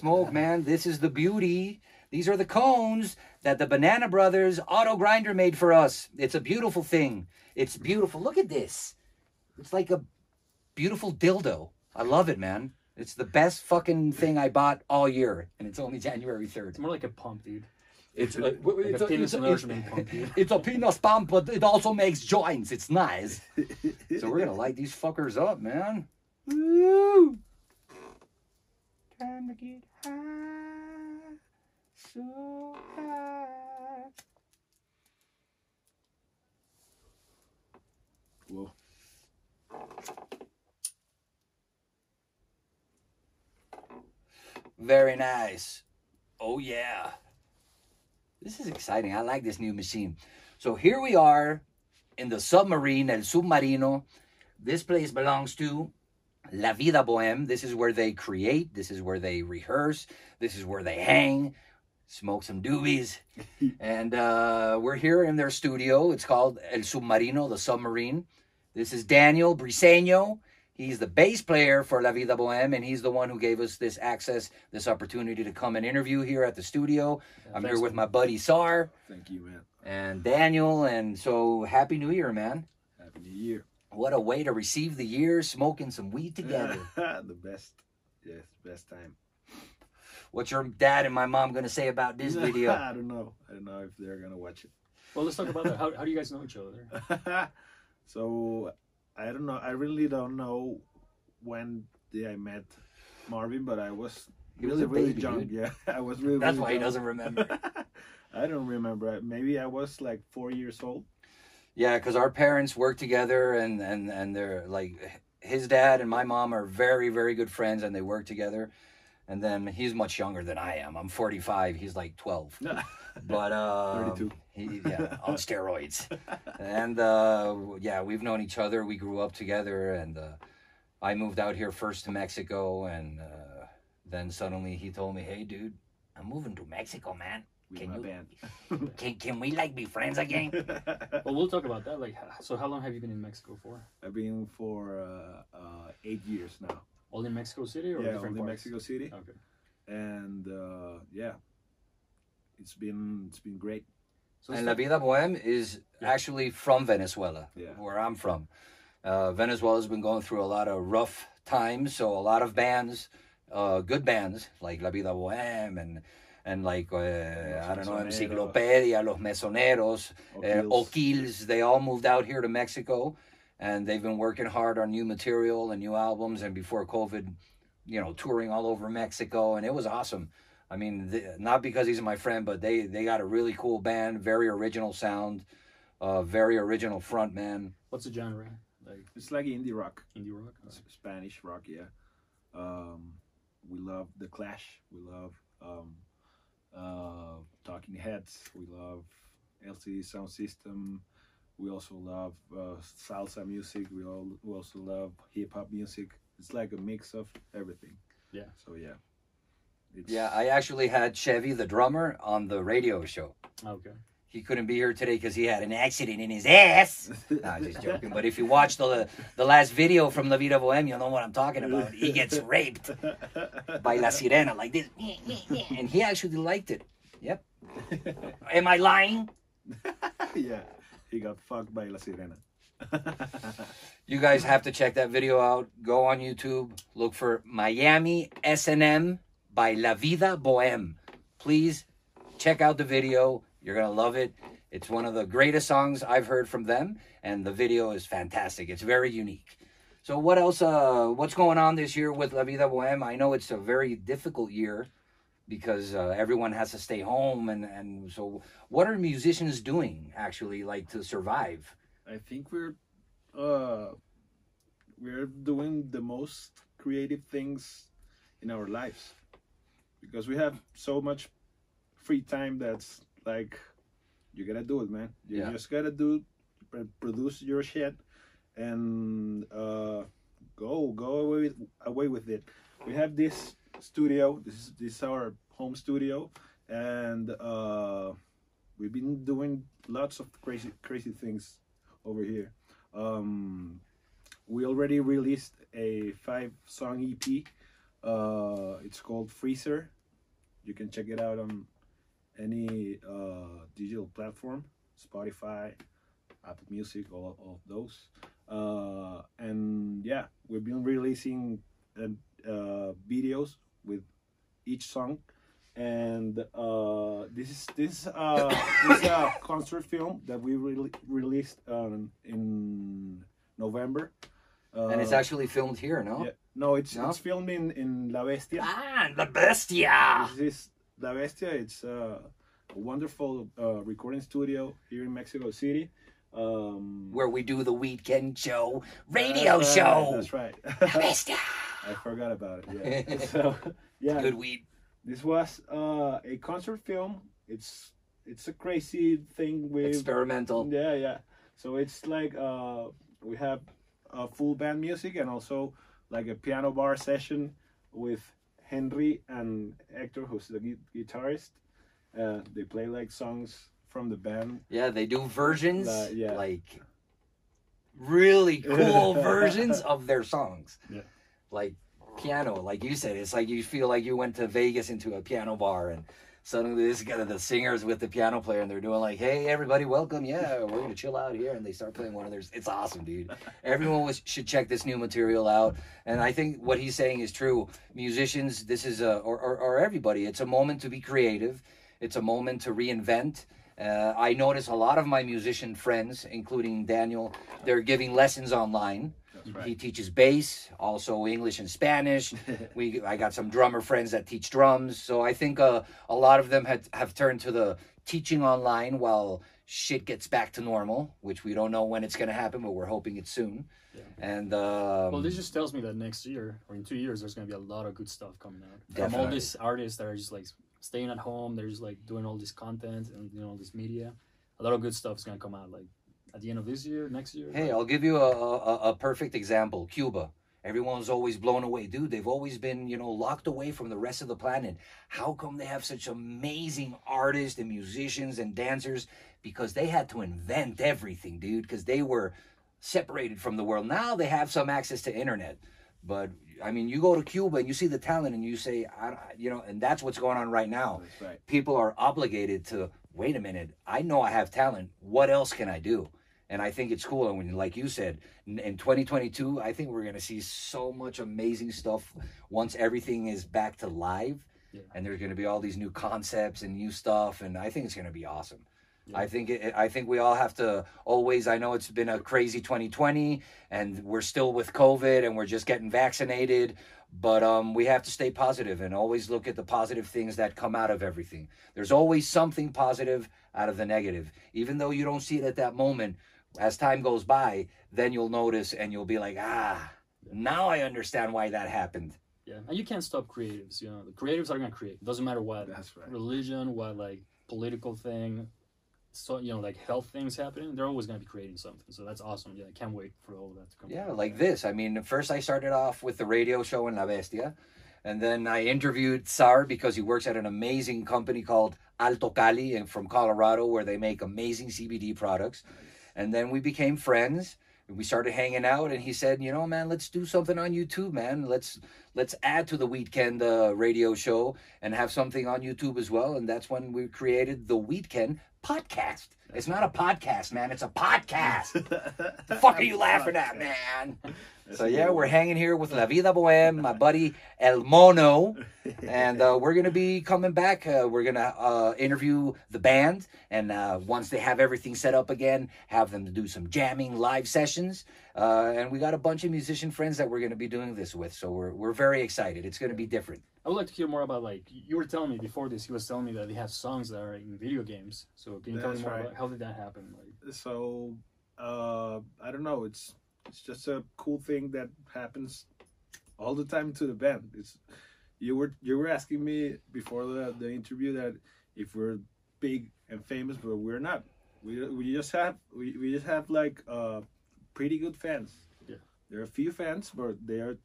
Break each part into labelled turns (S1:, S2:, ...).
S1: smoke, man. This is the beauty. These are the cones that the Banana Brothers auto grinder made for us. It's a beautiful thing. It's beautiful. Look at this. It's like a beautiful dildo. I love it, man. It's the best fucking thing I bought all year, and it's only January 3rd.
S2: It's more like a pump, dude.
S1: It's uh, a,
S2: Like
S1: it's,
S2: a
S1: a,
S2: penis enlargement pump, dude.
S1: it's a penis pump, but it also makes joints. It's nice. so we're gonna light these fuckers up, man. Woo! Time to get high, so high.
S3: Whoa.
S1: Very nice. Oh yeah. This is exciting. I like this new machine. So here we are in the submarine, El Submarino. This place belongs to La Vida Boheme. This is where they create. This is where they rehearse. This is where they hang, smoke some doobies. and uh, we're here in their studio. It's called El Submarino, the submarine. This is Daniel Briceño. He's the bass player for La Vida Boheme, and he's the one who gave us this access, this opportunity to come and interview here at the studio. I'm here with my buddy Sar
S3: Thank you, man.
S1: and Daniel, and so Happy New Year, man.
S3: Happy New Year.
S1: What a way to receive the year, smoking some weed together.
S3: the best. Yes, best time.
S1: What's your dad and my mom gonna say about this video?
S3: I don't know. I don't know if they're gonna watch it.
S2: Well, let's talk about that. How, how do you guys know each other?
S3: so I don't know. I really don't know when did I met Marvin, but I was
S1: He was
S3: really
S1: a
S3: really
S1: baby,
S3: young.
S1: dude.
S3: Yeah, I was really.
S1: That's
S3: really
S1: why he doesn't remember.
S3: I don't remember. Maybe I was like four years old.
S1: Yeah, because our parents work together, and and and they're like his dad and my mom are very very good friends, and they work together. And then he's much younger than I am. I'm 45. He's like 12. But uh,
S3: 32.
S1: He, yeah, on steroids. And uh, yeah, we've known each other. We grew up together, and uh, I moved out here first to Mexico, and uh, then suddenly he told me, "Hey, dude, I'm moving to Mexico, man.
S3: With
S1: Can
S3: my
S1: you-
S3: band.
S1: Can can we like be friends again?"
S2: Well, we'll talk about that. Like, so how long have you been in Mexico for?
S3: I've been for uh, uh, eight years now.
S2: All in Mexico City or
S3: yeah,
S2: different
S3: only
S2: parts?
S3: Mexico City,
S2: Okay.
S3: and uh, yeah, it's been it's been great.
S2: So
S1: And La Vida Boheme is actually from Venezuela,
S3: Yeah.
S1: where I'm from. Uh, Venezuela's been going through a lot of rough times, so a lot of bands, uh, good bands like La Vida Boheme and and like uh, I don't know,
S3: Mesoneros.
S1: Enciclopedia, Los Mesoneros, uh,
S3: Okills.
S1: Okills. They all moved out here to Mexico, and they've been working hard on new material and new albums. And before COVID, you know, touring all over Mexico, and it was awesome. I mean, th- not because he's my friend, but they they got a really cool band, very original sound, uh, very original front man.
S2: What's the genre? Like
S3: It's like indie rock,
S2: indie rock? Or-
S3: S- Spanish rock. Yeah, um, we love the Clash. We love um, uh, Talking Heads. We love LCD Soundsystem. We also love uh, salsa music. We all we also love hip hop music. It's like a mix of everything.
S2: Yeah.
S3: So yeah. It's,
S1: Yeah, I actually had Chevy, the drummer, on the radio show.
S2: Okay.
S1: He couldn't be here today because he had an accident in his ass. no, I'm just joking. But if you watch the the last video from La Vida Boheme, you'll know what I'm talking about. He gets raped by La Sirena like this, and he actually liked it. Yep. Am I lying?
S3: yeah, he got fucked by La Sirena.
S1: You guys have to check that video out. Go on YouTube, look for Miami S&M by La Vida Boheme. Please check out the video. You're going to love it. It's one of the greatest songs I've heard from them and the video is fantastic. It's very unique. So what else uh what's going on this year with La Vida Boheme? I know it's a very difficult year because uh, everyone has to stay home and and so what are musicians doing actually like to survive?
S3: I think we're uh we're doing the most creative things in our lives because we have so much free time that's like you gotta do it man you
S1: Yeah.
S3: just gotta do produce your shit and uh go go away with, away with it we have this studio this is this is our home studio and uh we've been doing lots of crazy crazy things over here. Um, we already released a five song EP Uh, it's called Freezer. You can check it out on any uh, digital platform, Spotify, Apple Music, all, all of those. Uh, and yeah, we've been releasing uh, uh, videos with each song. And uh, this is this uh, this is a concert film that we re- released um, in November. Uh,
S1: and it's actually filmed here, no?
S3: yeah, no, it's
S1: No?
S3: it's filmed in in La Bestia.
S1: Ah, La bestia.
S3: This is La Bestia. It's uh, a wonderful uh, recording studio here in Mexico City. Um,
S1: Where we do the Weedkend show, radio
S3: right,
S1: show.
S3: That's right.
S1: The bestia.
S3: I forgot about it. Yeah. so yeah,
S1: Good weed.
S3: this was uh, a concert film. It's it's a crazy thing with
S1: Experimental.
S3: Yeah, yeah. So it's like uh, we have a full band music and also like a piano bar session with Henry and Hector, who's the gui- guitarist. Uh, they play like songs from the band.
S1: Yeah, they do versions,
S3: Uh, yeah.
S1: like really cool versions of their songs.
S2: Yeah.
S1: Like piano, like you said, it's like you feel like you went to Vegas into a piano bar and suddenly this guy, the singers with the piano player, and they're doing like, "Hey, everybody, welcome! Yeah, we're gonna chill out here," and they start playing one of theirs. It's awesome, dude. Everyone was, should check this new material out. And I think what he's saying is true. Musicians, this is a or, or, or everybody. It's a moment to be creative. It's a moment to reinvent. Uh, I notice a lot of my musician friends, including Daniel, they're giving lessons online.
S3: That's
S1: He teaches bass, also English and Spanish. we I got some drummer friends that teach drums. So I think uh, a lot of them had, have turned to the teaching online while shit gets back to normal, which we don't know when it's going to happen, but we're hoping it's soon.
S2: Yeah.
S1: And um,
S2: Well, this just tells me that next year or in two years, there's gonna be a lot of good stuff coming out from all these artists that are just like staying at home. They're just like doing all this content and you know all this media. A lot of good stuff is gonna come out like at the end of this year, next year.
S1: Hey, I'll give you a, a, a perfect example. Cuba. Everyone's always blown away. Dude, they've always been, you know, locked away from the rest of the planet. How come they have such amazing artists and musicians and dancers? Because they had to invent everything, dude, because they were separated from the world. Now they have some access to internet. But I mean, you go to Cuba and you see the talent and you say, I, you know, and that's what's going on right now
S3: right.
S1: people are obligated to wait a minute i know i have talent what else can i do and i think it's cool and when like you said in in 2022 i think we're going to see so much amazing stuff once everything is back to live
S2: Yeah.
S1: and there's going to be all these new concepts and new stuff and i think it's going to be awesome
S2: Yeah.
S1: I think it, I think we all have to always. I know it's been a crazy 2020, and we're still with COVID, and we're just getting vaccinated. But um, we have to stay positive and always look at the positive things that come out of everything. There's always something positive out of the negative, even though you don't see it at that moment. As time goes by, then you'll notice, and you'll be like, ah, now I understand why that happened.
S2: Yeah, and you can't stop creatives. You know, the creatives are gonna create. It Doesn't matter what
S3: That's right.
S2: religion, what like political thing, so you know, like health things happening. They're always gonna be creating something. So that's awesome. Yeah, I can't wait for all of that to come.
S1: Yeah,
S2: out.
S1: like this. I mean, first I started off with the radio show in La Bestia, and then I interviewed Sar because he works at an amazing company called Alto Cali and from Colorado where they make amazing CBD products. And then we became friends. We started hanging out, and he said, "You know, man, let's do something on YouTube, man. Let's let's add to the Weedkend uh, radio show and have something on YouTube as well." And that's when we created the Weedkend podcast. It's not a podcast, man. It's a podcast. the fuck are you laughing at, man? So yeah, we're hanging here with La Vida Boheme, my buddy El Mono, and uh, we're gonna be coming back. Uh, we're gonna uh, interview the band, and uh, once they have everything set up again, have them do some jamming live sessions. Uh, and we got a bunch of musician friends that we're gonna be doing this with, so we're we're very excited. It's gonna be different.
S2: I would like to hear more about like you were telling me before this. He was telling me that they have songs that are in video games. So can you tell me more
S3: right.
S2: about how did that happen? Like,
S3: so uh, I don't know. It's it's just a cool thing that happens all the time to the band. It's you were you were asking me before the, the interview that if we're big and famous, but we're not. We we just have we, we just have like uh, pretty good fans.
S2: Yeah.
S3: there are a few fans, but they are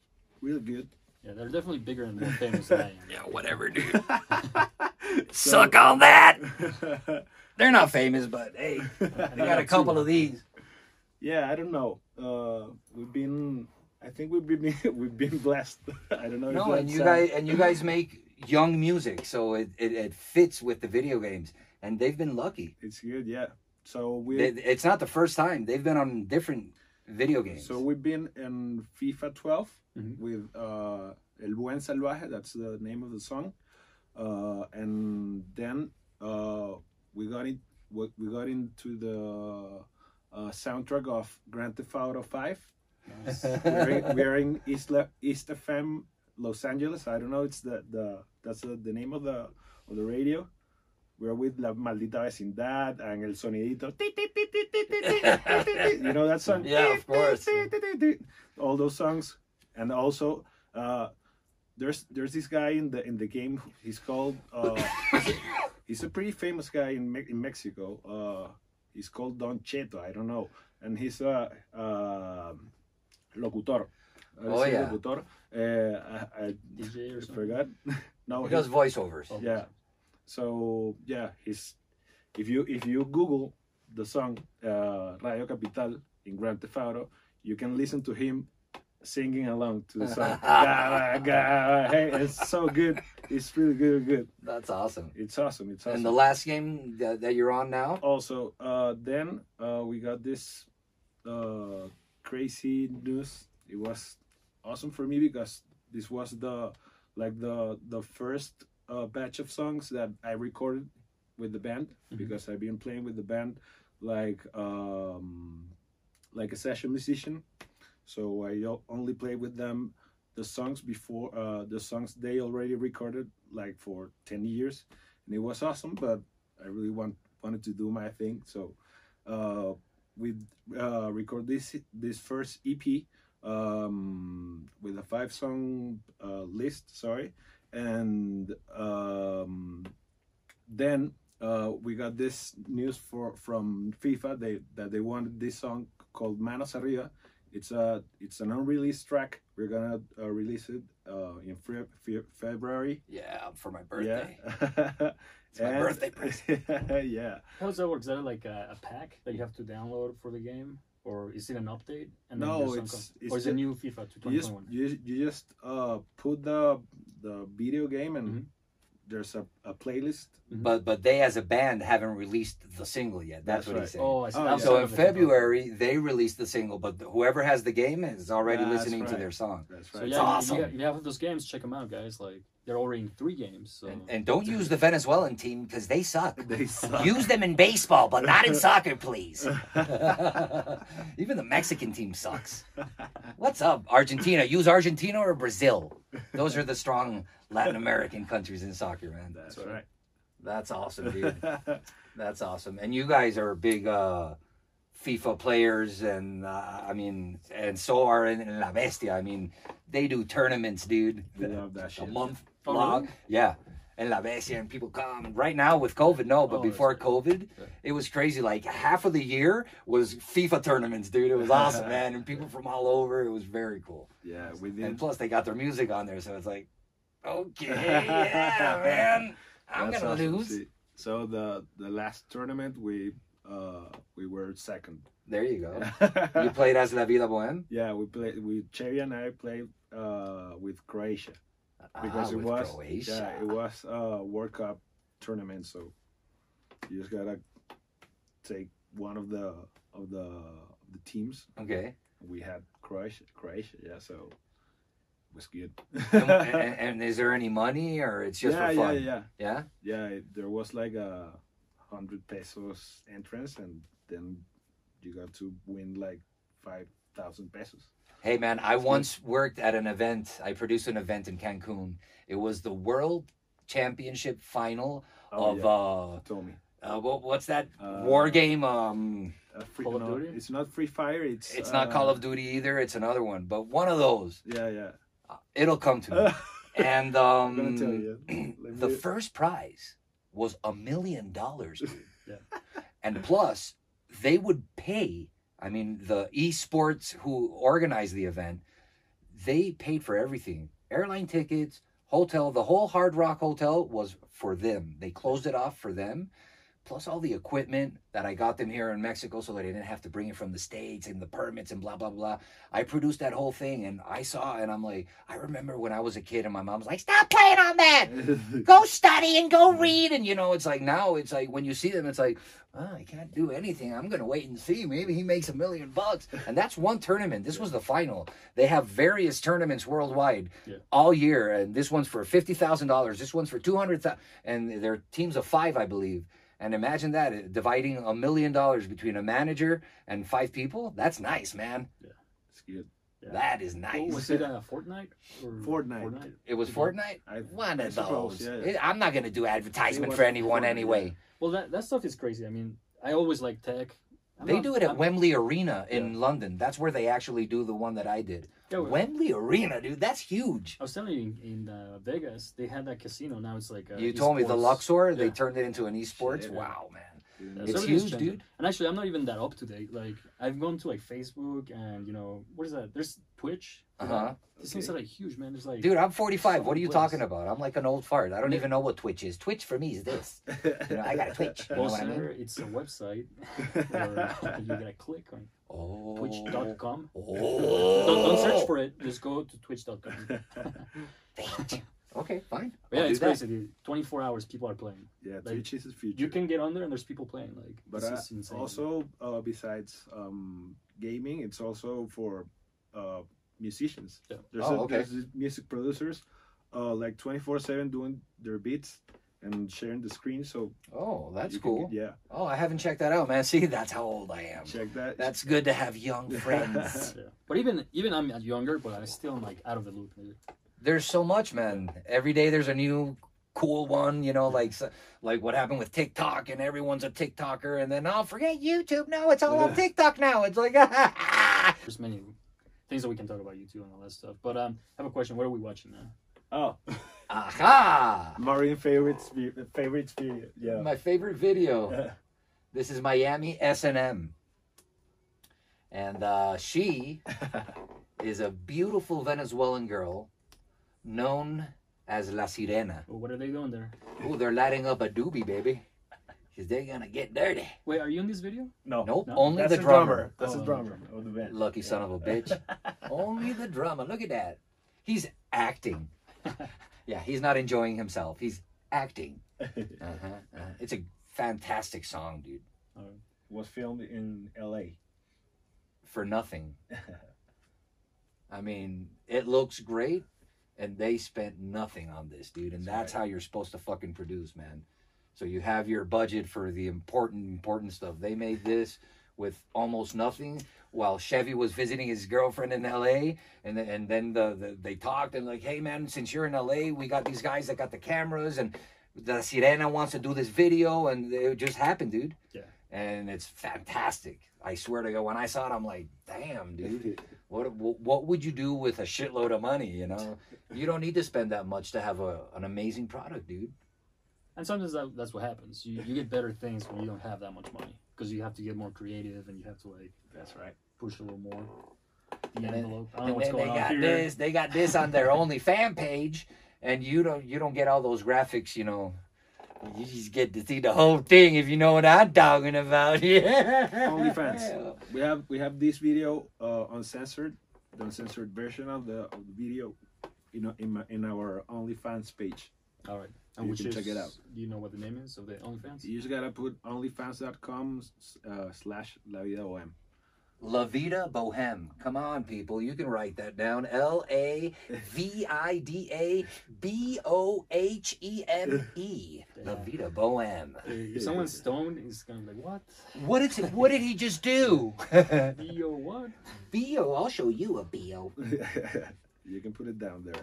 S3: really good.
S2: yeah, they're definitely bigger and more famous than I am.
S1: Yeah, whatever, dude. Suck on that. They're not famous, but hey, they got a couple of these.
S3: yeah, I don't know. Uh, we've been I think we've been we've been blessed. I don't know.
S1: No,
S3: if
S1: and you guys and you guys make young music, so it, it, it fits with the video games, and they've been lucky.
S3: It's good, yeah. So we
S1: It's not the first time they've been on different video games.
S3: so we've been in FIFA 12
S2: Mhm.
S3: with uh, El Buen Salvaje. That's the name of the song. Uh, and then uh, we got it. We we got into the uh, soundtrack of Grand Theft Auto 5. we're, in, we're in East, Le- East FM, Los Angeles. I don't know. It's the the that's the, the name of the of the radio. We're with La Maldita Vecindad and El Sonidito. You know that song?
S1: Yeah, of course.
S3: All those songs, and also uh, there's there's this guy in the in the game. He's called. Uh, he's a pretty famous guy in Me- in Mexico. Uh, he's called Don Cheto. I don't know, and he's a. Uh, locutor.
S1: Oh,
S3: a
S1: yeah.
S3: Locutor. Uh, I, I
S2: DJ or something.
S3: forgot. no,
S1: he does voiceovers.
S3: Yeah. So yeah, he's if you if you Google the song uh, Radio Capital in Grand Theft Auto, you can listen to him singing along to the song. Gah, gah, hey, it's so good. It's really good, good.
S1: That's awesome.
S3: It's awesome. It's awesome.
S1: And the last game that, that you're on now,
S3: also uh then uh we got this uh crazy news it was awesome for me because this was the like the the first uh, batch of songs that i recorded with the band
S2: Mhm.
S3: because i've been playing with the band like um like a session musician so I only played with them the songs before uh the songs they already recorded like for 10 years and it was awesome but i really want wanted to do my thing so uh we uh record this this first ep um with a five song uh list sorry and um then uh we got this news for from fifa they that they wanted this song called manos arriba. It's a it's an unreleased track we're gonna uh, release it uh in Fe- Fe- february
S1: yeah, for my birthday.
S3: yeah
S1: It's my birthday present.
S3: yeah
S2: How does that work? Is that like a, a pack that you have to download for the game, or is it an update? And
S3: No,
S2: the song
S3: it's-
S2: comes-
S3: it's
S2: or is it new FIFA to
S3: you just
S2: 2021?
S3: you, you just uh put the the video game and
S2: Mhm.
S3: There's a, a playlist mm-hmm.
S1: But but they as a band haven't released the single yet. That's,
S3: That's
S1: what
S3: right.
S1: he's saying.
S2: Oh, I see.
S3: Oh,
S2: outside
S1: so in
S2: of the FIFA.
S1: February they released the single, but whoever has the game is already
S3: That's
S1: listening to their song.
S3: that's right.
S2: So
S3: right
S2: yeah, you-
S1: awesome.
S2: you, you have those games. Check them out, guys. Like they're already in three games. So
S1: And, and don't use the Venezuelan team because they suck.
S3: they suck.
S1: Use them in baseball, but not in soccer, please. Even the Mexican team sucks. What's up, Argentina? Use Argentina or Brazil. Those are the strong Latin American countries in soccer, man.
S3: that's
S2: Sorry.
S3: right
S1: That's awesome, dude. That's awesome. And you guys are big uh, FIFA players, and uh, I mean, and so are in, La Bestia. I mean, they do tournaments, dude.
S3: we love that shit.
S1: A month
S2: Oh,
S1: long. Yeah. And La Bestia, and people come. Right now with COVID, no, but
S2: Oh,
S1: before. COVID,
S2: Yeah.
S1: it was crazy. Like half of the year was FIFA tournaments, dude. It was awesome, man. And people from all over. It was very cool.
S3: yeah we
S1: And plus, they got their music on there, so it's like, okay, yeah, man. I'm
S3: That's
S1: gonna
S3: awesome
S1: lose.
S3: so the the last tournament we uh we were second
S1: There you go. You played as La Vida Boheme?
S3: yeah we played we cherry and i played uh with croatia because
S1: Ah,
S3: it was
S1: Croatia.
S3: yeah it was a world cup tournament so you just gotta take one of the of the the teams
S1: Okay.
S3: we had croatia croatia yeah so was good
S1: And, and, and is there any money or it's just
S3: yeah
S1: for
S3: yeah
S1: fun?
S3: yeah
S1: Yeah?
S3: yeah it- there was like a hundred pesos entrance and then you got to win like five thousand pesos
S1: Hey man, I once worked at an event. I produced an event in Cancun. It was the World Championship final
S3: oh
S1: of
S3: yeah
S1: uh,
S3: told me
S1: uh what, what's that
S3: Uh,
S1: war game? Um,
S3: uh, free,
S2: Call of
S3: no,
S2: Duty?
S3: it's not free fire it's
S1: it's not Call of Duty either. It's another one, but one of those.
S3: yeah yeah
S1: It'll come to me. And um,
S3: i'm gonna tell you
S1: the first prize was a million dollars.
S2: Yeah.
S1: And plus, they would pay. I mean, the esports who organized the event, they paid for everything: airline tickets, hotel. The whole Hard Rock Hotel was for them. They closed it off for them, plus all the equipment that I got them here in Mexico so that I didn't have to bring it from the States and the permits and blah, blah, blah. I produced that whole thing and I saw and I'm like, I remember when I was a kid and my mom was like, stop playing on that. Go study and go read. And, you know, it's like now it's like when you see them, it's like, oh, I can't do anything. I'm going to wait and see. Maybe he makes a million bucks. And that's one tournament. This was the final. They have various tournaments worldwide
S2: Yeah.
S1: all year. And this one's for $50,000. This one's for 200000 And they're teams of five, I believe. And imagine that uh, dividing a million dollars between a manager and five people. That's nice, man.
S3: Yeah, It's good.
S2: Yeah.
S1: That is nice.
S2: was it uh, Fortnite? Or
S3: Fortnite.
S1: It was Fortnite.
S3: I,
S1: One
S3: I
S1: of
S3: suppose,
S1: those.
S3: yeah.
S1: It- I'm not gonna do advertisement for anyone
S3: Fortnite,
S1: anyway.
S3: yeah.
S2: Well, that that stuff is crazy. I mean, I always like tech. I'm
S1: They
S2: not-
S1: do it at
S2: I'm-
S1: Wembley Arena in London. That's where they actually do the one that I did.
S2: Yeah, well,
S1: Wembley Arena, dude. That's huge.
S2: I was telling you in, in uh, Vegas, they had that casino. Now it's like uh,
S1: You told me the
S2: esports.
S1: Luxor. They
S2: Yeah.
S1: turned it into an esports.
S3: Shit.
S1: Wow, man.
S2: Yeah,
S1: It's huge,
S2: changing.
S1: dude.
S2: And actually, I'm not even that up to date. Like, I've gone to like Facebook and you know what is that? There's Twitch.
S1: Uh huh.
S2: These things are like huge, man. There's like
S1: Dude, I'm 45. What are you
S2: Someplace.
S1: talking about? I'm like an old fart. I don't even know what Twitch is. Twitch for me is this. You know, I got a Twitch. You know
S2: Well,
S1: what I mean?
S2: it's a website where you gotta click on
S1: Oh.
S2: twitch.com.
S1: Oh.
S2: Don't, don't search for it. Just go to twitch.com.
S1: Okay, fine.
S2: But yeah,
S1: I'll do
S2: it's
S1: that.
S2: crazy. Dude. 24 hours, people are playing.
S3: yeah,
S2: Like,
S3: Twitch is the future.
S2: You can get on there and there's people playing. Like,
S3: but
S2: this
S3: uh,
S2: is insane.
S3: also uh, besides um, gaming, it's also for uh, musicians.
S2: Yeah.
S3: There's,
S1: Oh,
S3: a,
S1: okay.
S3: there's music producers uh, like 24/7 doing their beats and sharing the screen. So
S1: Oh, that's
S3: you can
S1: cool.
S3: get- yeah,
S1: Oh, I haven't checked that out, man. See, that's how old I am.
S3: check that.
S1: That's good to have young friends.
S2: yeah. But even even I'm younger, but I still am like out of the loop. Maybe.
S1: There's so much, man. Every day there's a new cool one, you know, like like what happened with TikTok and everyone's a TikToker and then oh, forget YouTube. No, it's all on TikTok now. It's like
S2: There's many things that we can talk about YouTube and all that stuff. But um, I have a question. What are we watching now?
S3: oh,
S1: aha.
S3: Marine favorite favorite video. Yeah.
S1: My favorite video. This is Miami S&M. And uh, she is a beautiful Venezuelan girl known as La Sirena.
S2: Well, what are they doing there?
S1: Oh, they're lighting up a doobie, baby. Because they're going to get dirty.
S2: Wait, are you in this video?
S3: no,
S1: Nope,
S2: No,
S1: only
S3: that's
S1: the
S3: a
S1: drummer.
S3: That's
S2: Oh,
S3: a drummer of the band.
S1: Lucky son of a bitch. only the drummer. Look at that. He's acting. yeah, he's not enjoying himself. He's acting. Uh-huh, uh It's a fantastic song, dude.
S3: Was filmed in L.A.
S1: For nothing. I mean, it looks great, and they spent nothing on this, dude. And
S3: That's
S1: that's
S3: right.
S1: how you're supposed to fucking produce, man. So you have your budget for the important, important stuff. They made this with almost nothing, while Chevy was visiting his girlfriend in L.A. And then, and then the, the they talked and like, hey man, since you're in L.A., we got these guys that got the cameras, and the Sirena wants to do this video, and it just happened, dude.
S2: Yeah.
S1: And it's fantastic. I swear to God, when I saw it, I'm like, damn, dude. What what would you do with a shitload of money? You know, you don't need to spend that much to have a, an amazing product, dude.
S2: And sometimes that, that's what happens. You, you get better things when you don't have that much money because you have to get more creative and you have to like
S3: That's right.
S2: push a little more. The
S1: And then-
S2: envelope. I don't know
S1: And
S2: what's
S1: then they
S2: going on
S1: got
S2: here.
S1: this, they got this on their only fan page, and you don't you don't get all those graphics. You know, you just get to see the whole thing if you know what I'm talking about. Yeah.
S3: OnlyFans. We have we have this video uh, uncensored, the uncensored version of the of the video, you know, in my, in our OnlyFans page.
S2: All right. And
S3: You
S2: which
S3: can
S2: is,
S3: check it out.
S2: Do you know what the name is of the OnlyFans?
S3: You just gotta put onlyfans.com uh, slash la vida om.
S1: La Vida Boheme. Come on, people. You can write that down. L A V I D A B O H E M E. La Vida Boheme.
S2: If someone's stoned, he's gonna be like, "What?
S1: What did what did he just do?
S2: Yo, what?"
S1: Bio, I'll show you a bio.
S3: you can put it down there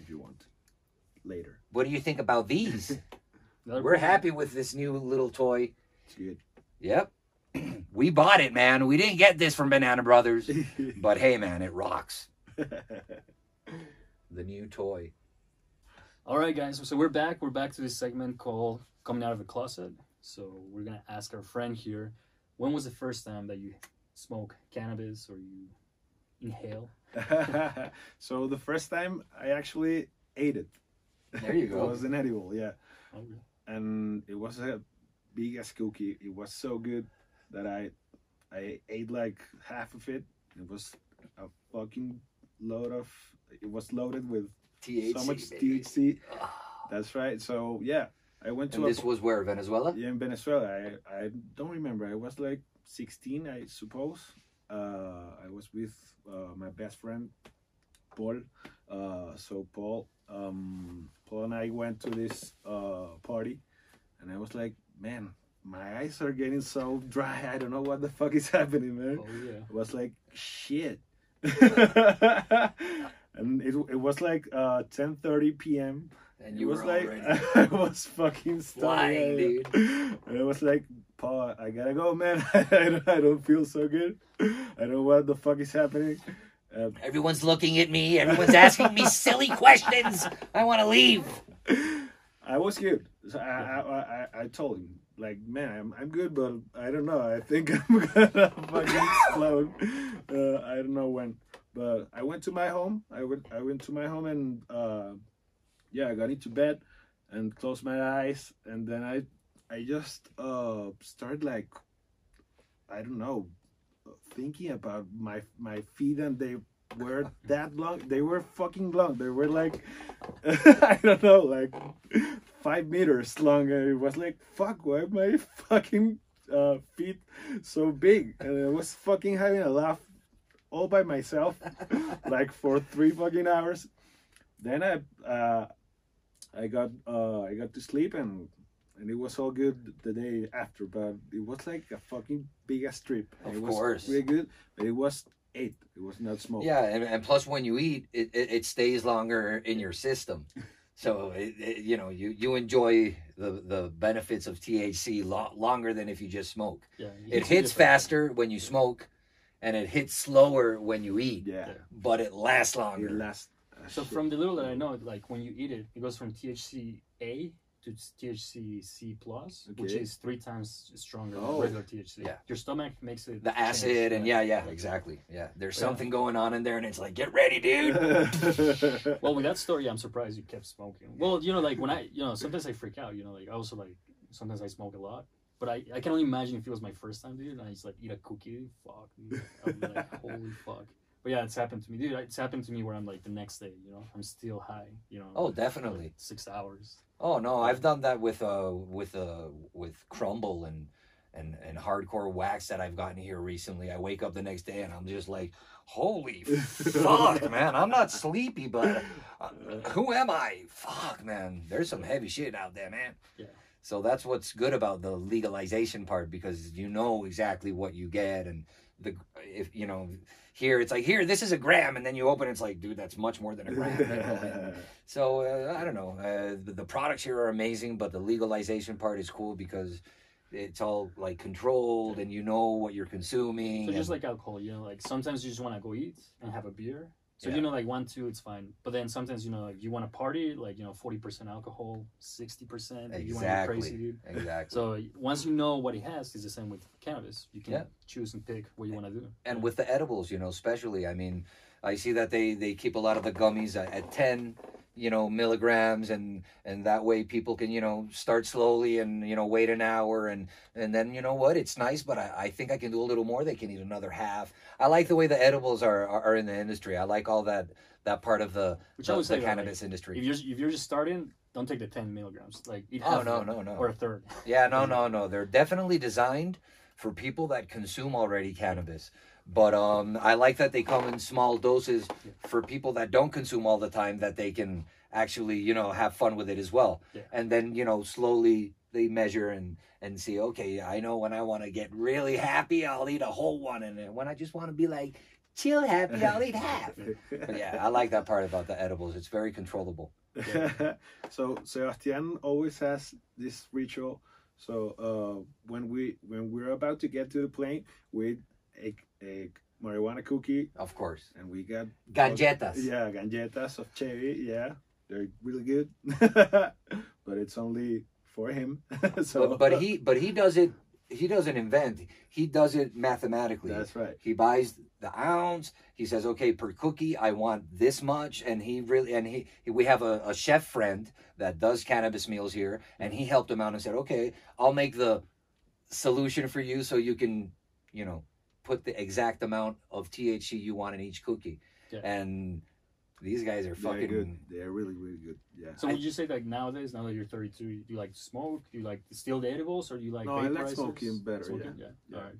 S3: if you want later.
S1: What do you think about these? We're happy with this new little toy.
S3: It's good.
S1: Yep. We bought it, man. We didn't get this from Banana Brothers. But hey, man, it rocks. The new toy.
S2: All right, guys. So we're back. We're back to this segment called "Coming Out of the Closet." So we're gonna ask our friend here, when was the first time that you smoke cannabis or you inhale?
S3: so the first time I actually ate it.
S1: There you go.
S3: It was an edible, yeah.
S2: Oh,
S3: And it was a biggest cookie. It was so good that I I ate like half of it. It was a fucking load of. It was loaded with
S1: THC.
S3: so much
S1: baby.
S3: THC.
S1: Ah.
S3: That's right. So yeah, I went to
S1: And
S3: a
S1: this was where Venezuela.
S3: yeah in Venezuela. I I don't remember. I was like 16, I suppose. Uh, I was with uh, my best friend Paul. Uh, so Paul, um, Paul and I went to this uh, party, and I was like, man, my eyes are getting so dry. I don't know what the fuck is happening, man.
S2: Oh yeah.
S3: I was like, shit. and it, it was like uh 10:30 p.m.
S1: And
S3: It
S1: you
S3: was
S1: were
S3: like
S1: already
S3: I was fucking stunned. And I was like, Paul, I gotta go, man. I don't, I don't feel so good. I don't know what the fuck is happening. Uh,
S1: Everyone's looking at me. Everyone's asking me silly questions. I want to leave.
S3: I was good. So I, I, I, I told him, like, man, I'm, I'm good, but I don't know. I think I'm gonna fucking explode. Uh, I don't know when. But I went to my home. I went, I went to my home and, uh, yeah, I got into bed and closed my eyes. And then I, I just uh, started like, I don't know, thinking about my my feet and they were that long. They were fucking long. They were like, I don't know, like five meters long. And it was like, fuck, why are my fucking uh, feet so big? And I was fucking having a laugh all by myself, like for three fucking hours. Then I, uh, I got, uh, I got to sleep and. And it was all good the day after, but it was like a fucking big ass trip.
S1: Of
S3: it was
S1: course.
S3: really good, but it was eight. It was not small.
S1: Yeah, and, and plus when you eat, it, it, it stays longer in your system. So it, it, you know you, you enjoy the, the benefits of THC lo- longer than if you just smoke.
S2: Yeah.
S1: It hits
S2: different.
S1: faster when you smoke, and it hits slower when you eat.
S3: Yeah.
S2: Yeah.
S1: But it lasts
S3: It
S1: longer.
S3: lasts. uh,
S2: So
S3: shit.
S2: from the little that I know, like when you eat it, it goes from THC A to THC C plus, which is three times stronger
S3: Oh.
S2: than regular THC.
S1: Yeah.
S2: Your stomach makes it
S1: the
S2: change,
S1: acid and yeah, yeah, exactly. Yeah, there's
S2: Yeah.
S1: something going on in there, and it's like, get ready, dude.
S2: Well, with that story, I'm surprised you kept smoking. Well, you know, like when I, you know, sometimes I freak out. You know, like I also like sometimes I smoke a lot. But I, I can only imagine if it was my first time, dude, and I just like eat a cookie. Fuck, dude. I'd be like, holy fuck. But yeah, it's happened to me, dude. It's happened to me where I'm like the next day, you know, I'm still high, you know.
S1: Oh, definitely.
S2: like, six hours.
S1: Oh no, I've done that with uh with uh with crumble and and and hardcore wax that I've gotten here recently. I wake up the next day and I'm just like, holy fuck, man! I'm not sleepy, but uh, who am I? Fuck, man! There's some heavy shit out there, man.
S2: Yeah.
S1: So that's what's good about the legalization part because you know exactly what you get and the if you know here it's like here this is a gram and then you open it, it's like dude that's much more than a gram. you know, so uh, I don't know. Uh, the, the products here are amazing, but the legalization part is cool because it's all like controlled and you know what you're consuming.
S2: So just
S1: and-
S2: like alcohol, you know, like sometimes you just want to go eat and have a beer. So
S1: Yeah.
S2: you know, like one, two, it's fine. But then sometimes you know, like you want to party, like you know, forty percent alcohol, sixty percent. You want to be crazy, dude.
S1: exactly.
S2: So once you know what it has, it's the same with cannabis. You can
S1: Yeah.
S2: choose and pick what you want to do.
S1: and with the edibles, you know, especially, I mean, I see that they they keep a lot of the gummies at, at ten, you know, milligrams, and and that way people can you know start slowly and you know wait an hour and and then you know what, it's nice, but I, I think I can do a little more. They can eat another half. I like the way the edibles are are, are in the industry. I like all that that part of the
S2: Which I
S1: the,
S2: would
S1: the
S2: say, like,
S1: cannabis industry.
S2: If you're if you're just starting, don't take the ten milligrams. Like eat
S1: Oh no no no.
S2: or a third.
S1: Yeah, no, no, no. They're definitely designed for people that consume already cannabis. But um, I like that they come in small doses for people that don't consume all the time, that they can actually, you know, have fun with it as well.
S2: Yeah.
S1: And then, you know, slowly they measure and and see. Okay, I know when I want to get really happy, I'll eat a whole one, and when I just want to be like chill happy, I'll eat half. But yeah, I like that part about the edibles. It's very controllable.
S3: so Sebastian always has this ritual. So uh, when we when we're about to get to the plane, we a, marijuana cookie
S1: Of course,
S3: and we got
S1: galletas.
S3: yeah galletas of cherry. Yeah, they're really good, but it's only for him. so
S1: but, but he but he does it he doesn't invent. He does it mathematically.
S3: That's right.
S1: He buys the ounce. He says, okay, per cookie, I want this much, and he really and he we have a, a chef friend that does cannabis meals here, and he helped him out and said, okay, I'll make the solution for you so you can, you know, put the exact amount of THC you want in each cookie,
S2: Yeah.
S1: and these guys are
S3: Very
S1: fucking.
S3: good. They're really, really good. Yeah.
S2: So would you say like nowadays, now that you're 32, do you like smoke? Do you like still the edibles, or do you like
S3: No, I like smoking better,
S2: Smoking?
S3: yeah.
S2: yeah.
S3: Yeah.
S2: All right.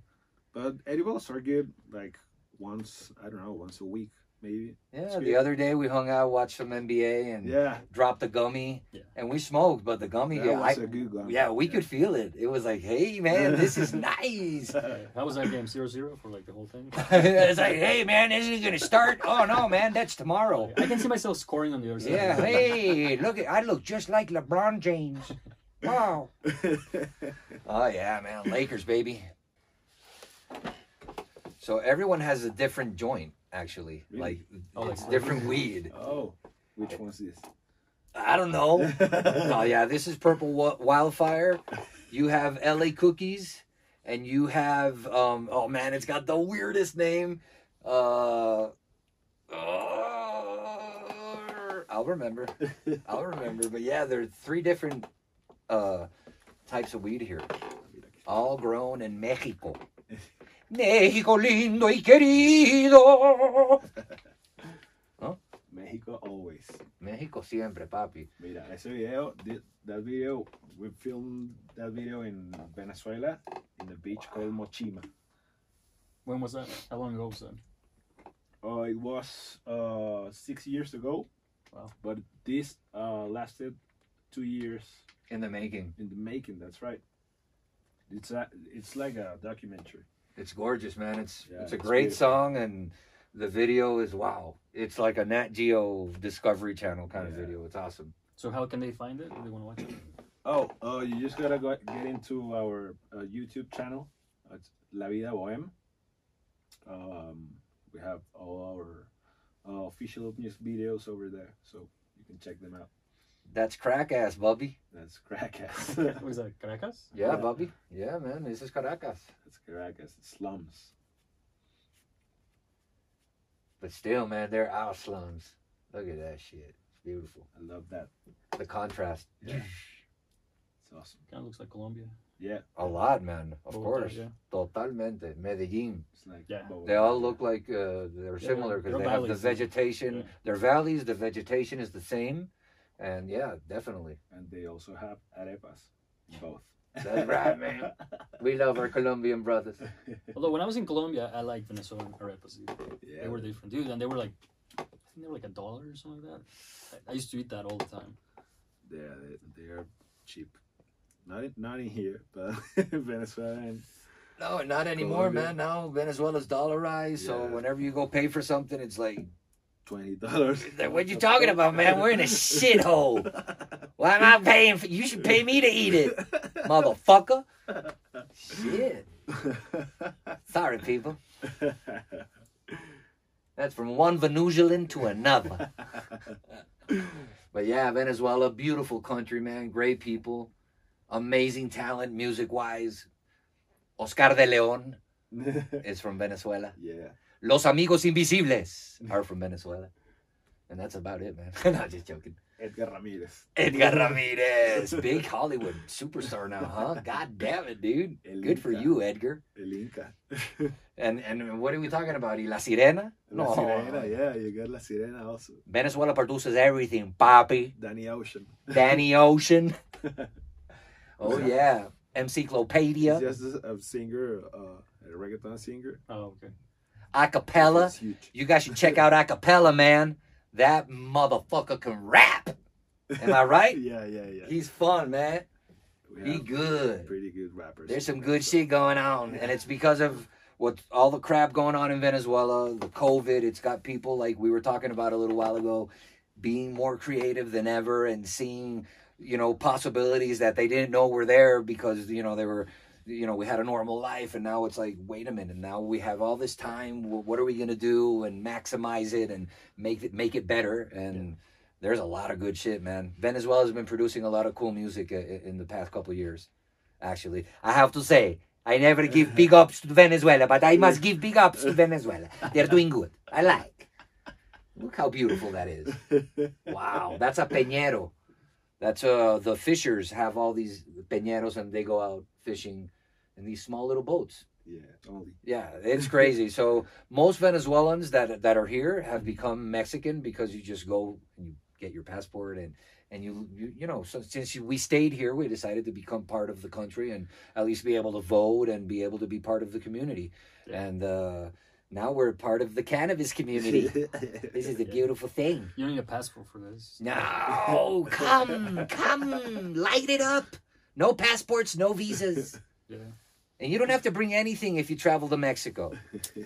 S3: But edibles are good. Like once, I don't know, once a week maybe.
S1: Yeah, the other day we hung out, watched some NBA, and
S3: Yeah.
S1: dropped a gummy,
S2: Yeah.
S1: and we smoked. But the gummy,
S3: That
S1: yeah,
S3: was
S1: I-
S3: a good one.
S1: yeah, we could feel it. It was like, hey man, this is nice.
S2: How was that game? Zero zero for like the whole thing.
S1: it's like, hey man, isn't it gonna start? Oh no, man, that's tomorrow.
S2: I can see myself scoring on the other side.
S1: Yeah, hey, look, at, I look just like LeBron James. Wow. Oh yeah, man, Lakers baby. So everyone has a different joint, actually.
S3: Really?
S1: Like
S2: Oh, like
S1: it's different weed.
S3: oh, which one's this?
S1: I don't know. oh yeah, this is Purple Wildfire. You have LA Cookies, and you have um. Oh man, it's got the weirdest name. Uh. uh, I'll remember. I'll remember. But yeah, there are three different uh types of weed here, all grown in Mexico. Mexico lindo y querido. ¿No?
S3: Mexico always.
S1: Mexico siempre, papi.
S3: Mira, ese video, that video, we filmed that video in Venezuela in the beach called Mochima.
S2: When was that? How long ago was that?
S3: Uh, it was uh, six years ago.
S2: Wow.
S3: But this uh, lasted two years
S1: In the making.
S3: in the making. That's right. It's a, it's like a documentary.
S1: It's gorgeous, man. It's
S3: Yeah,
S1: it's a
S3: it's
S1: great
S3: beautiful.
S1: song, and the video is wow. It's like a Nat Geo Discovery Channel kind of video. It's awesome.
S2: So how can they find it? Do they want to watch it?
S3: Oh, uh, you just gotta go, get into our uh, YouTube channel. It's La Vida Boheme. Um, we have all our uh, official music videos over there, so you can check them out.
S1: That's crack ass, Bubby.
S3: That's Caracas.
S2: What is that? Caracas?
S1: Yeah,
S3: Yeah.
S1: Bubby. Yeah, man. This is Caracas.
S3: That's Caracas. It's slums.
S1: But still, man, they're our slums. Look at that shit. It's beautiful.
S3: I love that.
S1: The contrast.
S3: Yeah. It's awesome.
S2: Kind of looks like Colombia.
S3: Yeah,
S1: A lot, man. Of
S2: Bogotá,
S1: course.
S2: Yeah.
S1: Totalmente. Medellin.
S3: it's like
S2: Yeah.
S3: Bogotá.
S1: They all look like uh, they're
S2: Yeah,
S1: similar because
S2: they're
S1: they have the
S2: valleys.
S1: vegetation.
S2: Yeah.
S1: They're valleys. The vegetation is the same. And yeah, definitely.
S3: and they also have arepas. Both.
S1: That's right, man. We love our Colombian brothers.
S2: Although when I was in Colombia, I liked Venezuelan arepas.
S3: yeah.
S2: They were different, dude, and they were like, I think they were like a dollar or something like that. I, I used to eat that all the time.
S3: Yeah, they, they are cheap. Not in, not in here, but in Venezuela and
S1: No, not anymore,
S3: Colombia.
S1: man. Now Venezuela's dollarized, so whenever you go pay for something, it's like,
S3: twenty dollars.
S1: what you talking about, man? We're in a shithole. Why am I paying for? You should pay me to eat it, motherfucker. Shit. Sorry, people. That's from one Venezuelan to another. But yeah, Venezuela, beautiful country, man. Great people, amazing talent, music wise. Oscar de Leon is from Venezuela.
S3: yeah.
S1: Los Amigos Invisibles are from Venezuela. And that's about it, man. Not just joking.
S3: Edgar Ramirez.
S1: Edgar Ramirez, big Hollywood superstar now, huh? God damn it, dude.
S3: El
S1: Good for you, Edgar.
S3: El Inca.
S1: And and what are we talking about? ¿Y La Sirena?
S3: La Sirena, yeah, you got La Sirena also.
S1: Venezuela produces everything, papi.
S3: Danny Ocean.
S1: Danny Ocean. Oh yeah. Encyclopedia.
S3: He's just a singer, uh, a reggaeton singer.
S2: Oh, okay.
S3: Akapellah.
S1: You guys should check out Akapellah, man. That motherfucker can rap. Am I right?
S3: yeah, yeah, yeah.
S1: He's fun, man. He good.
S3: Pretty good rappers.
S1: There's some good shit going on, and it's because of what all the crap going on in Venezuela, the COVID. It's got people like we were talking about a little while ago, being more creative than ever and seeing, you know, possibilities that they didn't know were there because you know they were, you know, we had a normal life, and now it's like, wait a minute, now we have all this time. What are we gonna do and maximize it and make it make it better and. There's a lot of good shit, man. Venezuela's been producing a lot of cool music in the past couple years actually. I have to say, I never give big ups to Venezuela, but I must give big ups to Venezuela. They're doing good. I like. Look how beautiful that is. Wow, that's a peñero. That's uh the fishers have all these peñeros and they go out fishing in these small little boats.
S3: Yeah, only.
S1: Yeah, it's crazy. so most Venezuelans that that are here have become Mexican because you just go and you get your passport and and you you, you know so since you, we stayed here, we decided to become part of the country and at least be able to vote and be able to be part of the community.
S2: Yeah.
S1: And uh, now we're part of the cannabis community. this is a beautiful thing.
S2: You don't need a passport for this.
S1: No, come, come, light it up. No passports, no visas.
S2: Yeah.
S1: And you don't have to bring anything if you travel to Mexico.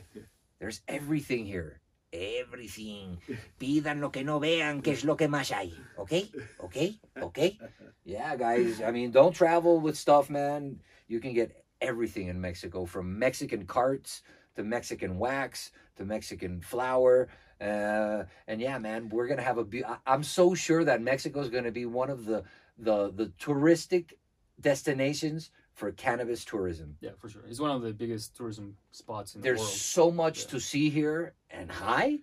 S1: There's everything here. Everything. Pidan lo que no vean, que es lo que más hay. Okay? Okay? Okay? Yeah, guys. I mean, don't travel with stuff, man. You can get everything in Mexico from Mexican carts to Mexican wax to Mexican flour. Uh, and yeah, man, we're gonna have a. Be- I- I'm so sure that Mexico is gonna be one of the the the touristic destinations for cannabis tourism.
S2: Yeah, for sure. It's one of the biggest tourism spots in
S1: There's
S2: the world.
S1: so much
S2: Yeah.
S1: to see here and high.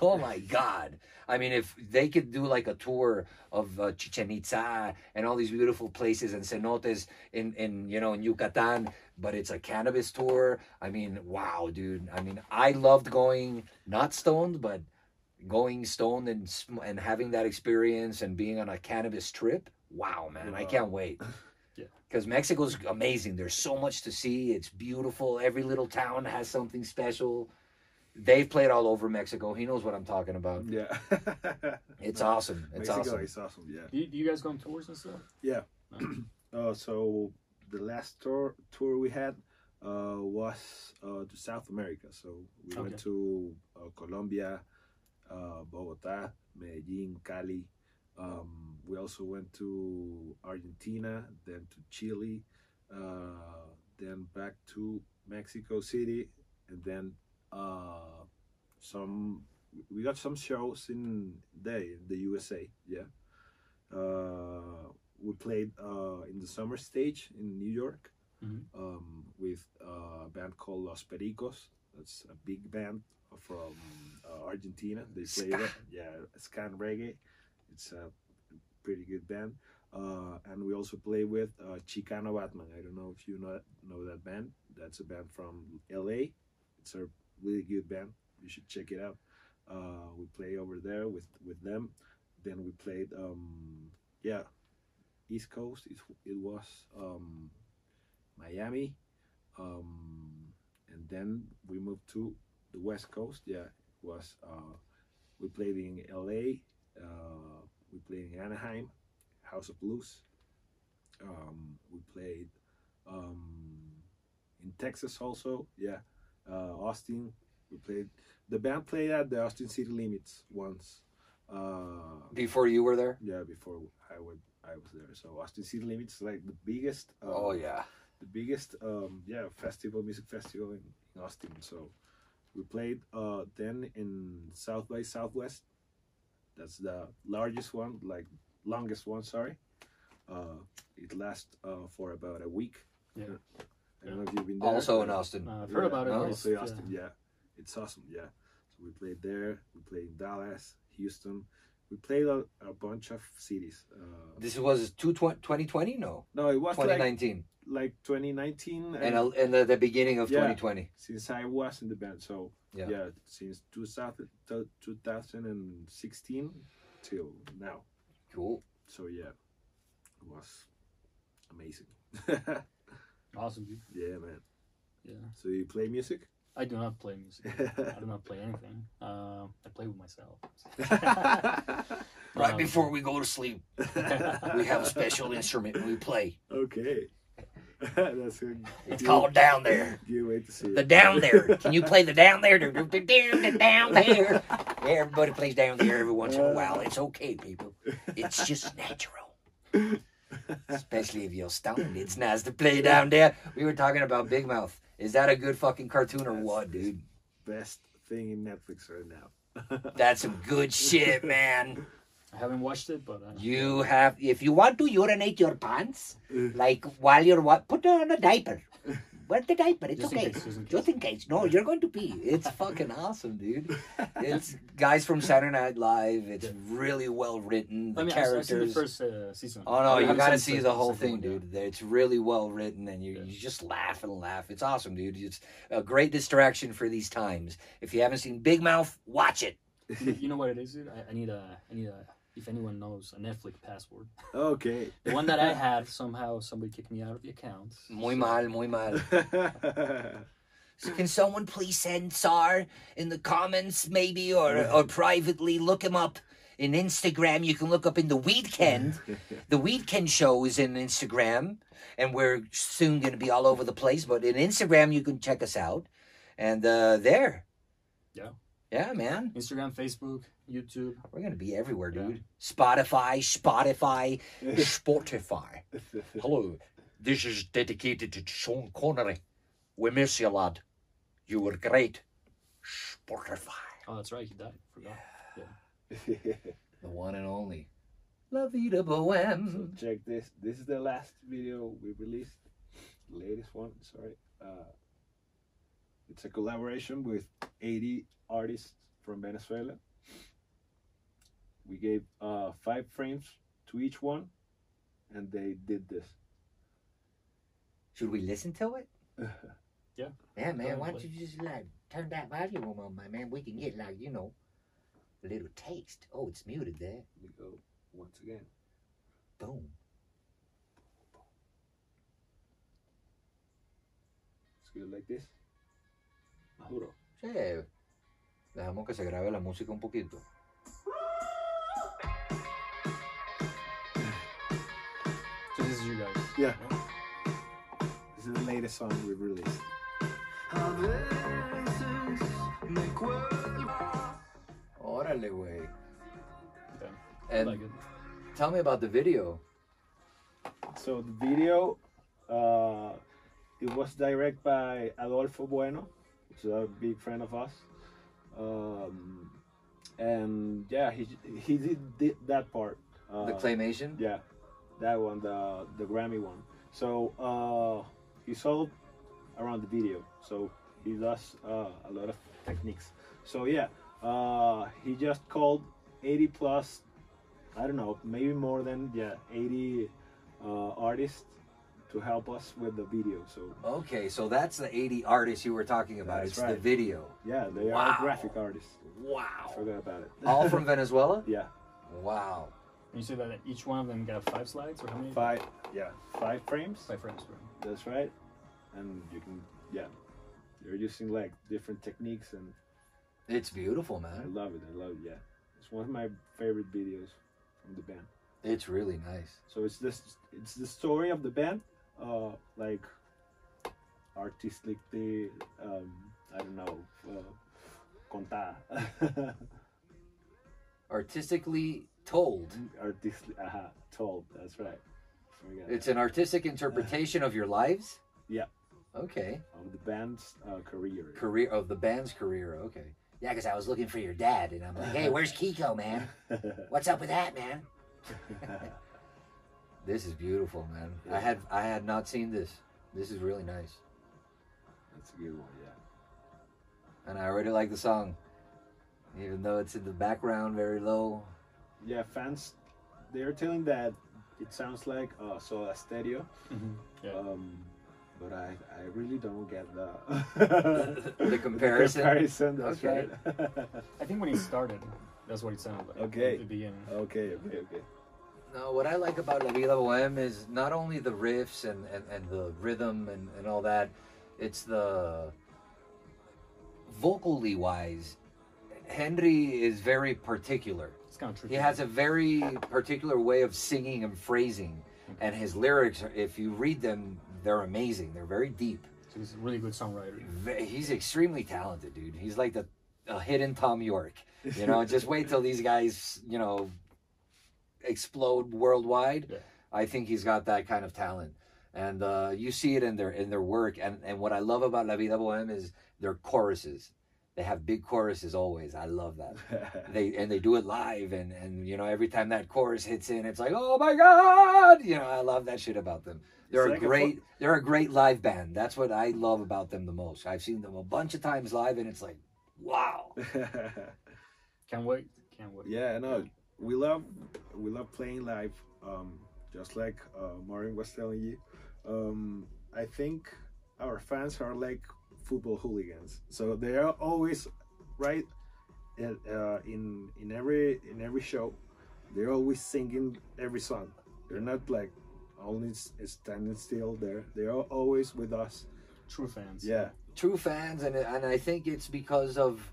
S1: Oh my God. I mean, if they could do like a tour of uh, Chichen Itza and all these beautiful places and cenotes in, in, you know, in Yucatan, but it's a cannabis tour. I mean, wow, dude. I mean, I loved going, not stoned, but going stoned and, and having that experience and being on a cannabis trip. Wow, man. I can't wait.
S2: Yeah.
S1: Because Mexico's amazing. There's so much to see. It's beautiful. Every little town has something special. They've played all over Mexico. He knows what I'm talking about.
S3: yeah.
S1: It's awesome. It's
S3: Mexico
S1: awesome.
S3: is awesome. Yeah.
S2: Do you, do you guys go on tours and stuff?
S3: Yeah.
S2: No.
S3: Uh, so the last tour tour we had uh, was uh, to South America. So we
S2: Okay.
S3: went to uh, Colombia, uh, Bogota, Medellin, Cali. Um, we also went to Argentina, then to Chile, uh, then back to Mexico City, and then uh, some. We got some shows in there in the USA. Yeah. Uh, we played uh, in the summer stage in New York
S2: Mhm.
S3: um, with a band called Los Pericos. That's a big band from uh, Argentina. They play yeah, scan reggae. It's a pretty good band. Uh, and we also play with uh, Chicano Batman. I don't know if you know know that band. That's a band from LA. It's a really good band. You should check it out. Uh, we play over there with with them. Then we played, um, yeah, East Coast. It, it was um, Miami, um, and then we moved to the West Coast. Yeah, it was. Uh, we played in LA. Uh, we played in Anaheim, House of Blues. Um, we played um, in Texas also. Yeah, uh, Austin. We played. The band played at the Austin City Limits once. Uh,
S1: Before you were there?
S3: yeah, before I would I was there. So Austin City Limits like the biggest. Uh,
S1: Oh, yeah.
S3: the biggest um yeah festival music festival in, in Austin. So we played uh then in South by Southwest. That's the largest one, like longest one. Sorry. Uh, it lasts uh for about a week.
S2: Yeah.
S3: I don't know if you've been there.
S1: Also in Austin.
S2: Uh, I've heard about it.
S1: no,
S2: but
S3: Also
S2: it's-
S3: Austin, yeah. It's awesome, yeah. So we played there. We played in Dallas, Houston. We played a, a bunch of cities. Uh,
S1: This was two, 2020? No.
S3: no, it was
S1: 2019.
S3: like 2019
S1: And, uh, and the, the beginning of
S3: Yeah.
S1: 2020.
S3: since I was in the band. So
S1: Yeah.
S3: yeah, since 2000, 2016 till now.
S1: Cool.
S3: So yeah, it was amazing.
S2: Awesome, dude.
S3: yeah, man.
S2: Yeah.
S3: So you play music?
S2: I do not play music. I do not play anything. Uh, I play with myself.
S1: Right
S2: Um,
S1: before we go to sleep, we have a special instrument we play.
S3: okay. That's good.
S1: It's
S3: good-
S1: called Down There.
S3: Good way to see
S1: The
S3: it.
S1: down there. Can you play the down there? The the- the down there. Everybody plays down there every once in a while. It's okay, people. It's just natural. Especially if you're stoned. It's nice to play down there. We were talking about Big Mouth. Is that a good fucking cartoon or what, dude?
S3: Best thing in Netflix right now.
S1: That's some good shit, man.
S2: I haven't watched it, but uh,
S1: You have, if you want to urinate your pants, like while you're what, put on a diaper. Ponte diaper. It's
S2: Just in
S1: okay.
S2: case, just in
S1: Just
S2: case.
S1: in case. No, you're going to pee. It's fucking awesome, dude. It's guys from Saturday Night Live. It's
S2: Yeah.
S1: really well written. The
S2: I mean, I've, I've seen the
S1: characters.
S2: first uh, season.
S1: Oh no,
S2: I
S1: you gotta see the whole thing,
S2: one,
S1: dude. It's really well written, and you,
S2: Yeah.
S1: you just laugh and laugh. It's awesome, dude. It's a great distraction for these times. If you haven't seen Big Mouth, watch it.
S2: yeah. You, you know what it is, dude? I, I need a, I need a. If anyone knows a Netflix password,
S3: Okay.
S2: the one that I had somehow somebody kicked me out of the account.
S1: Muy
S2: So-
S1: mal, muy mal. Can someone please send Sar in the comments, maybe, or or privately look him up in Instagram? You can look up in the Weedkend. The Weedkend show is in Instagram, and we're soon going to be all over the place. But in Instagram, you can check us out, and uh, there.
S2: Yeah.
S1: Yeah, man.
S2: Instagram, Facebook, YouTube.
S1: We're gonna be everywhere,
S2: Yeah.
S1: dude. Spotify, Spotify, Spotify. Hello, this is dedicated to Sean Connery. We miss you, lad. You were great. Spotify.
S2: Oh, that's right. He died. Forgot.
S1: The one and only. La Vida Boheme.
S3: so check this. This is the last video we released. The latest one, sorry. Uh, it's a collaboration with 80 artists from Venezuela. We gave uh, five frames to each one, and they did this.
S1: Should we listen to it?
S2: Yeah.
S1: Yeah, man.
S2: ahead,
S1: Why don't you just like turn that volume on, my man? We can get like you know, a little taste. Oh, it's muted there.
S3: We go once again.
S1: Boom.
S3: Let's go like this. Maduro.
S1: Sí. Dejamos que se grabe la música un poquito.
S3: Yeah. This is the latest song we released.
S1: Órale, güey.
S2: I
S1: And
S2: like it.
S1: tell me about the video.
S3: So the video, uh, it was directed by Adolfo Bueno, which is a big friend of us. Um, and yeah, he he did, did that part. Uh,
S1: The claymation.
S3: Yeah, that one, the the Grammy one. So uh, he's all around the video. So he does uh, a lot of techniques. So yeah, uh, he just called 80 plus. I don't know, maybe more than yeah, 80 uh, artists to help us with the video. So
S1: Okay, so that's the 80 artists you were talking about.
S3: That's
S1: it's the video.
S3: yeah, they
S1: Wow.
S3: are graphic artists.
S1: Wow.
S3: I Forgot about it.
S1: All from Venezuela?
S3: yeah,
S1: Wow.
S2: And you said that each one of them got five slides or how many?
S3: five. Yeah, five frames.
S2: Five frames. Right?
S3: That's right. And you can, yeah, they're using like different techniques, and
S1: It's beautiful, man.
S3: I love it. I love it. Yeah, it's one of my favorite videos from the band.
S1: It's really nice.
S3: So it's this, it's the story of the band, uh, like artistically, um, I don't know, uh, contada.
S1: Artistically told.
S3: Artistic, aha, told. That's right.
S1: It's an artistic interpretation of your lives?
S3: Yeah.
S1: Okay.
S3: of the band's uh, career.
S1: Career of the band's career. Okay. Yeah, because I was looking for your dad, and I'm like, hey, where's Kiko, man? What's up with that, man? This is beautiful, man. I had I had not seen this. This is really nice,
S3: That's a good one. Yeah.
S1: and I already like the song, even though it's in the background, very low.
S3: Yeah, fans, they're telling that it sounds like uh, Soda Stereo,
S2: Mm-hmm. Yeah.
S3: um, but I, I really don't get the
S1: The comparison?
S3: comparison, that's
S1: Okay.
S3: right.
S2: I think when he started, that's what it sounded like.
S3: Okay.
S2: At the beginning.
S3: okay, okay, okay.
S1: No, what I like about La Vida Boheme is not only the riffs and, and, and the rhythm and, and all that, it's the vocally wise. Henry is very particular.
S2: It's kind of tricky.
S1: He has a very particular way of singing and phrasing, and his lyrics, are- if you read them, they're amazing. They're very deep.
S2: So he's a really good songwriter.
S1: He's extremely talented, dude. He's like the a hidden Thom Yorke. You know, just wait till these guys, you know, explode worldwide.
S2: Yeah.
S1: I think he's got that kind of talent, and uh, you see it in their in their work. And and what I love about La Vida Boheme is their choruses. They have big choruses always. I love that. They and they do it live, and and you know every time that chorus hits in, it's like, oh my god, you know I love that shit about them. They're
S3: It's
S1: a
S3: like a
S1: great they're a great live band. That's what I love about them the most. I've seen them a bunch of times live and it's like, wow.
S2: Can't wait. Can't wait.
S3: yeah, no, we love we love playing live. Um, just like uh, Maureen was telling you, um, I think our fans are like football hooligans. So they are always right in, uh, in in every in every show. They're always singing every song. They're not like only standing still there. They're always with us.
S2: True fans.
S3: Yeah,
S1: True fans and and I think it's because of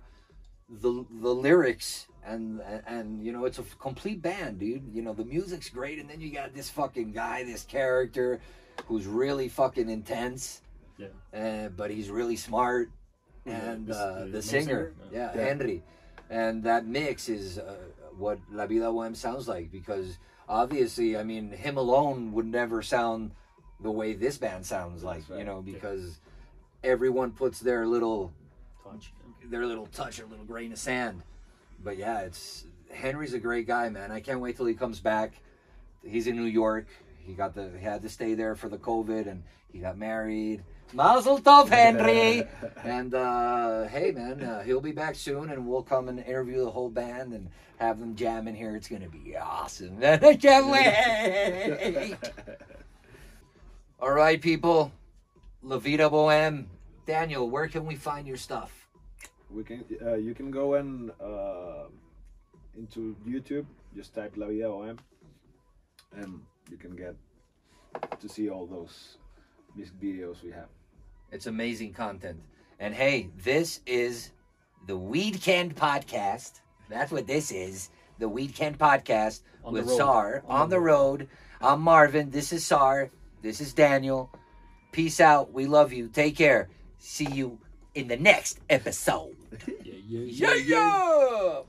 S1: the the lyrics and, and and you know it's a complete band, dude. You know the music's great, and then you got this fucking guy, this character, who's really fucking intense.
S2: Yeah.
S1: Uh, but he's really smart, and uh,
S2: the
S1: singer, yeah,
S3: Yeah.
S1: Henry, and that mix is uh, what La Vida Boheme sounds like because obviously, I mean, him alone would never sound the way this band sounds like,
S3: right.
S1: you know, because everyone puts their little
S2: Touch.
S1: their little touch or little grain of sand. But yeah, it's Henry's a great guy, man. I can't wait till he comes back. He's in New York. He got the he had to stay there for the COVID, and he got married. Mazel tov, Henry. and uh, hey, man, uh, he'll be back soon, and we'll come and interview the whole band and have them jam in here. It's gonna be awesome. I can't wait. All right, people. La Vida Boheme. Daniel, where can we find your stuff?
S3: we can uh, you can go and uh, into YouTube, just type La Vida Boheme, and you can get to see all those music videos we have.
S1: It's amazing content. And hey, this is the Weedkend Podcast. That's what this is. The Weedkend Podcast
S2: On
S1: with
S2: road.
S1: Sar
S2: On
S1: on
S2: the
S1: the road. I'm Marvin. This is Sar. This is Daniel. Peace out. We love you. Take care. See you in the next episode.
S2: Yeah, yeah,
S1: Yeah, yeah.